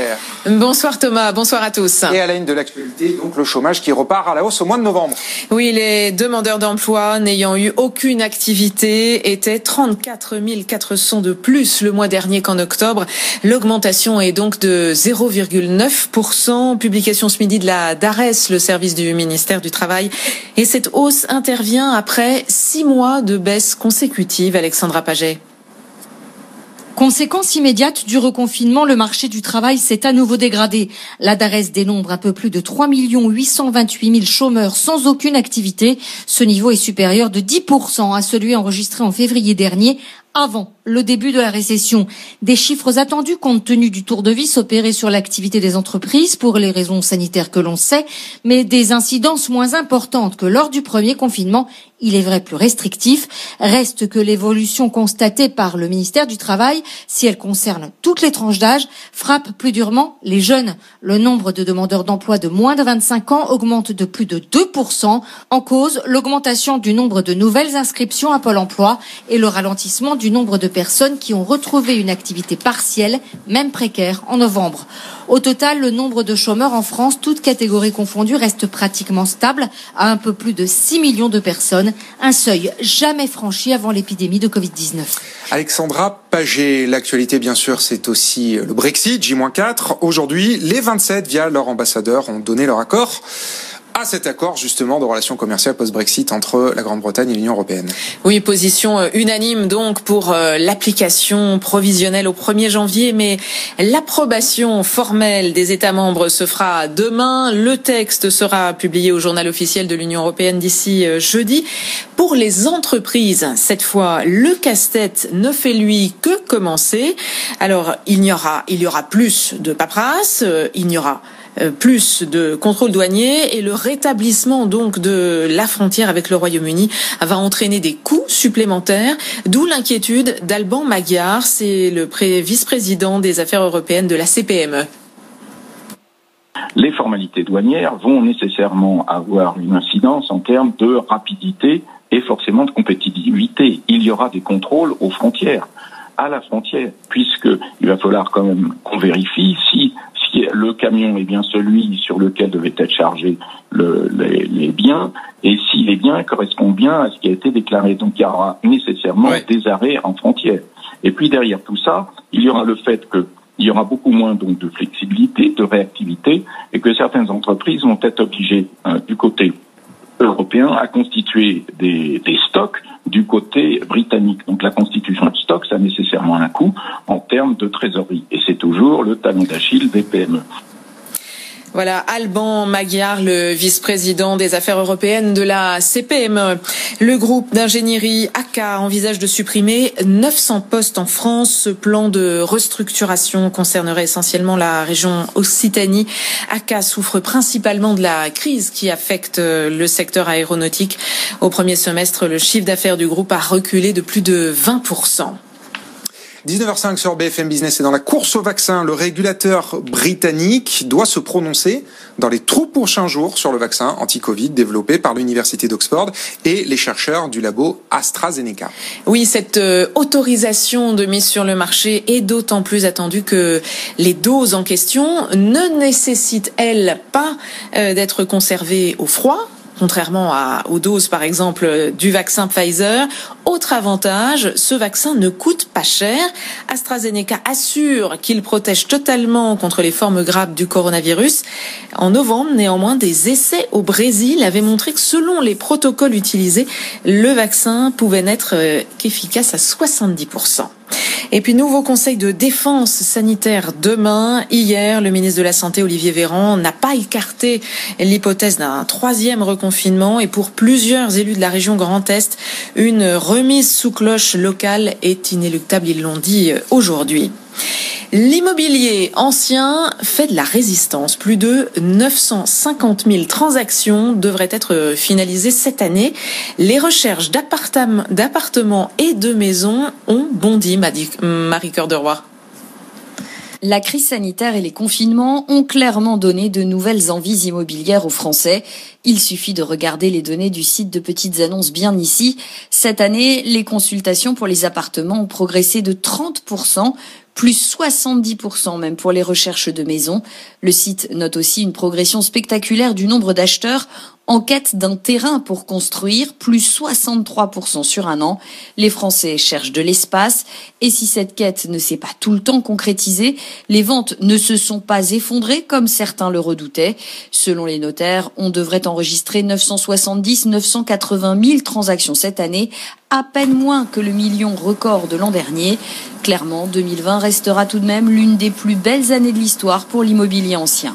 Keller. Bonsoir Thomas, bonsoir à tous. Et à la ligne de l'actualité, donc le chômage qui repart à la hausse au mois de novembre. Oui, les demandeurs d'emploi n'ayant eu aucune activité étaient 34 400 de plus le mois dernier qu'en octobre. L'augmentation est donc de 0,9%. Publication ce midi de la DARES, le service du ministère du Travail. Et cette hausse intervient après six mois de baisse consécutive. Alexandra Paget. Conséquence immédiate du reconfinement, le marché du travail s'est à nouveau dégradé. La DARES dénombre un peu plus de 3 828 000 chômeurs sans aucune activité. Ce niveau est supérieur de 10% à celui enregistré en février dernier avant le début de la récession. Des chiffres attendus compte tenu du tour de vis opéré sur l'activité des entreprises pour les raisons sanitaires que l'on sait, mais des incidences moins importantes que lors du premier confinement, il est vrai plus restrictif. Reste que l'évolution constatée par le ministère du Travail, si elle concerne toutes les tranches d'âge, frappe plus durement les jeunes. Le nombre de demandeurs d'emploi de moins de 25 ans augmente de plus de 2%. En cause, l'augmentation du nombre de nouvelles inscriptions à Pôle emploi et le ralentissement du nombre de personnes qui ont retrouvé une activité partielle, même précaire, en novembre. Au total, le nombre de chômeurs en France, toutes catégories confondues, reste pratiquement stable à un peu plus de 6 millions de personnes, un seuil jamais franchi avant l'épidémie de Covid-19. Alexandra Paget, l'actualité bien sûr c'est aussi le Brexit, J-4. Aujourd'hui, les 27 via leur ambassadeur ont donné leur accord à cet accord justement de relations commerciales post-Brexit entre la Grande-Bretagne et l'Union européenne. Oui, position euh, unanime donc pour euh, l'application provisionnelle au 1er janvier, mais l'approbation formelle des États membres se fera demain. Le texte sera publié au journal officiel de l'Union européenne d'ici euh, jeudi. Pour les entreprises, cette fois, le casse-tête ne fait lui que commencer. Alors, il y aura, il y aura plus de paperasse, il y aura plus de contrôle douanier et le rétablissement donc de la frontière avec le Royaume-Uni va entraîner des coûts supplémentaires, d'où l'inquiétude d'Alban Magyar, c'est le vice-président des affaires européennes de la CPME. Les formalités douanières vont nécessairement avoir une incidence en termes de rapidité et forcément de compétitivité. Il y aura des contrôles aux frontières à la frontière, puisqu'il va falloir quand même qu'on vérifie si le camion est bien celui sur lequel devaient être chargés les, biens et si les biens correspondent bien à ce qui a été déclaré. Donc il y aura nécessairement des arrêts en frontière. Et puis derrière tout ça, il y aura le fait que il y aura beaucoup moins donc de flexibilité, de réactivité, et que certaines entreprises vont être obligées hein, du côté européen à constituer des, des, stocks du côté britannique. Donc la constitution de stocks, a nécessairement un coût en termes de trésorerie. Et c'est toujours le talon d'Achille des PME. Voilà, Alban Magyar, le vice-président des affaires européennes de la CPME. Le groupe d'ingénierie ACA envisage de supprimer 900 postes en France. Ce plan de restructuration concernerait essentiellement la région Occitanie. ACA souffre principalement de la crise qui affecte le secteur aéronautique. Au premier semestre, le chiffre d'affaires du groupe a reculé de plus de 20%. 19h05 sur BFM Business et dans la course au vaccin, le régulateur britannique doit se prononcer dans les tout prochains jours sur le vaccin anti-Covid développé par l'Université d'Oxford et les chercheurs du labo AstraZeneca. Oui, cette euh, autorisation de mise sur le marché est d'autant plus attendue que les doses en question ne nécessitent, elles, pas euh, d'être conservées au froid, contrairement aux doses par exemple du vaccin Pfizer. Autre avantage, ce vaccin ne coûte pas cher. AstraZeneca assure qu'il protège totalement contre les formes graves du coronavirus. En novembre, néanmoins, des essais au Brésil avaient montré que selon les protocoles utilisés, le vaccin pouvait n'être euh, qu'efficace à 70%. Et puis, nouveau conseil de défense sanitaire demain. Hier, le ministre de la Santé, Olivier Véran, n'a pas écarté l'hypothèse d'un troisième reconfinement. Et pour plusieurs élus de la région Grand Est, une remise sous cloche locale est inéluctable. Ils l'ont dit aujourd'hui. L'immobilier ancien fait de la résistance. Plus de 950 000 transactions devraient être finalisées cette année. Les recherches d'appartements et de maisons ont bondi, Marie Cœur de Roi. La crise sanitaire et les confinements ont clairement donné de nouvelles envies immobilières aux Français. Il suffit de regarder les données du site de petites annonces bien ici. Cette année, les consultations pour les appartements ont progressé de 30%, plus 70% même pour les recherches de maison. Le site note aussi une progression spectaculaire du nombre d'acheteurs en quête d'un terrain pour construire, plus 63% sur un an. Les Français cherchent de l'espace et si cette quête ne s'est pas tout le temps concrétisée, les ventes ne se sont pas effondrées comme certains le redoutaient. Selon les notaires, on devrait enregistrer 970-980 000 transactions cette année, à peine moins que le million record de l'an dernier. Clairement, 2020 restera tout de même l'une des plus belles années de l'histoire pour l'immobilier ancien.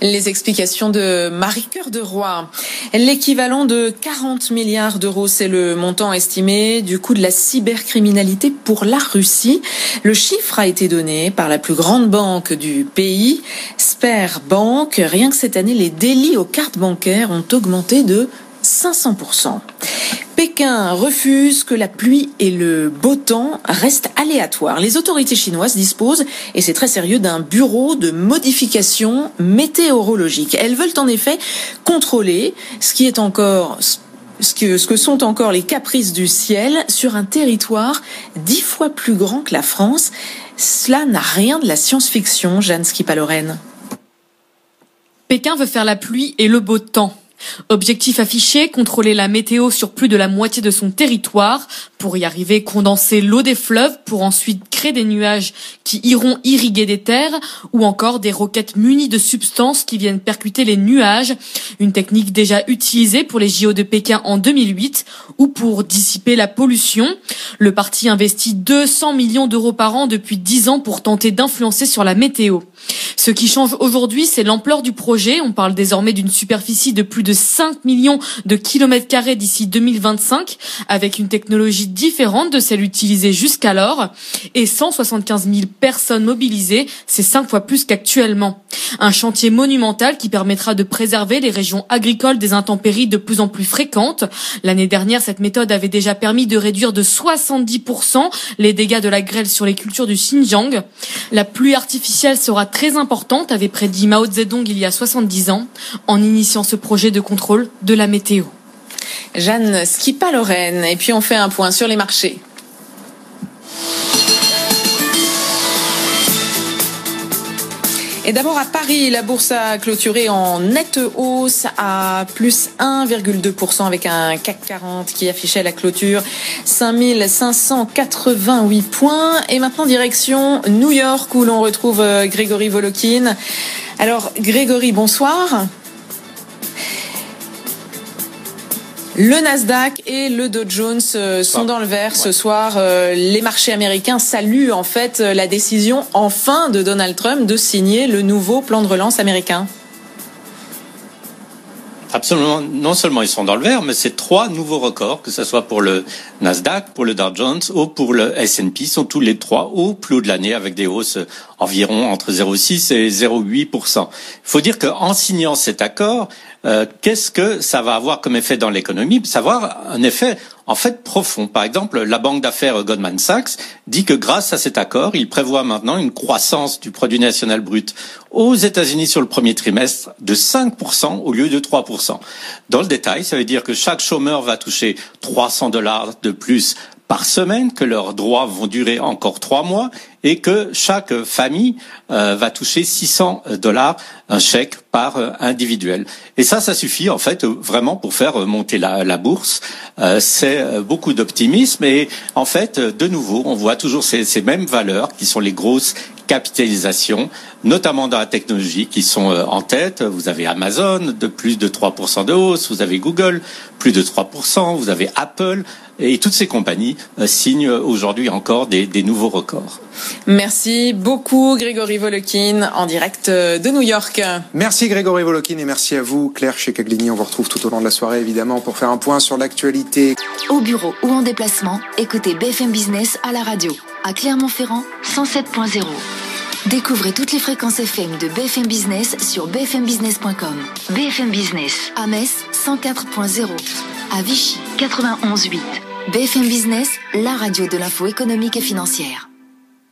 Les explications de Marie-Cœur de Roy. L'équivalent de 40 milliards d'euros, c'est le montant estimé du coût de la cybercriminalité pour la Russie. Le chiffre a été donné par la plus grande banque du pays, Sperbank. Rien que cette année, les délits aux cartes bancaires ont augmenté de 500%. Pékin refuse que la pluie et le beau temps restent aléatoires. Les autorités chinoises disposent, et c'est très sérieux, d'un bureau de modification météorologique. Elles veulent en effet contrôler ce qui est encore ce que, sont encore les caprices du ciel sur un territoire dix fois plus grand que la France. Cela n'a rien de la science-fiction, Jeanne Skipalorène. Pékin veut faire la pluie et le beau temps. Objectif affiché, contrôler la météo sur plus de la moitié de son territoire. Pour y arriver, condenser l'eau des fleuves pour ensuite créer des nuages qui iront irriguer des terres ou encore des roquettes munies de substances qui viennent percuter les nuages. Une technique déjà utilisée pour les JO de Pékin en 2008 ou pour dissiper la pollution. Le parti investit 200 millions d'euros par an depuis 10 ans pour tenter d'influencer sur la météo. Ce qui change aujourd'hui, c'est l'ampleur du projet. On parle désormais d'une superficie de plus de 5 millions de kilomètres carrés d'ici 2025, avec une technologie différente de celle utilisée jusqu'alors, et 175 000 personnes mobilisées, c'est 5 fois plus qu'actuellement. Un chantier monumental qui permettra de préserver les régions agricoles des intempéries de plus en plus fréquentes. L'année dernière, cette méthode avait déjà permis de réduire de 70% les dégâts de la grêle sur les cultures du Xinjiang. La pluie artificielle sera très importante, avait prédit Mao Zedong il y a 70 ans, en initiant ce projet de contrôle de la météo. Jeanne Skipa-Lorraine. Et puis on fait un point sur les marchés. Et d'abord à Paris, la bourse a clôturé en nette hausse à plus 1,2% avec un CAC 40 qui affichait la clôture 5588 points. Et maintenant direction New York où l'on retrouve euh, Grégory Volokin. Alors Grégory, bonsoir. Le Nasdaq et le Dow Jones euh, sont dans le vert ce soir. Euh, les marchés américains saluent en fait euh, la décision enfin de Donald Trump de signer le nouveau plan de relance américain. Absolument. Non seulement ils sont dans le vert, mais c'est trois nouveaux records, que ce soit pour le Nasdaq, pour le Dow Jones ou pour le S&P, sont tous les trois au plus haut de l'année avec des hausses environ entre 0,6 et 0,8 Il faut dire qu'en signant cet accord, euh, qu'est-ce que ça va avoir comme effet dans l'économie? Savoir un effet en fait profond. Par exemple, la banque d'affaires Goldman Sachs dit que grâce à cet accord, il prévoit maintenant une croissance du produit national brut aux États-Unis sur le premier trimestre de 5% au lieu de 3%. Dans le détail, ça veut dire que chaque chômeur va toucher 300 dollars de plus par semaine, que leurs droits vont durer encore trois mois et que chaque famille euh, va toucher 600 dollars un chèque par euh, individuel. Et ça, ça suffit en fait vraiment pour faire monter la, bourse. Euh, c'est beaucoup d'optimisme et en fait, de nouveau, on voit toujours ces mêmes valeurs qui sont les grosses capitalisations, notamment dans la technologie, qui sont en tête. Vous avez Amazon de plus de 3% de hausse, vous avez Google plus de 3%, vous avez Apple et toutes ces compagnies euh, signent aujourd'hui encore des, des, nouveaux records. Merci beaucoup Grégory Volokin en direct euh, de New York. Merci Grégory Volokin et merci à vous Claire chez Caglini. On vous retrouve tout au long de la soirée évidemment pour faire un point sur l'actualité. Au bureau ou en déplacement, écoutez BFM Business à la radio. À Clermont-Ferrand, 107.0. Découvrez toutes les fréquences FM de BFM Business sur bfmbusiness.com. BFM Business à Metz 104.0, à Vichy 91.8. BFM Business, la radio de l'info économique et financière.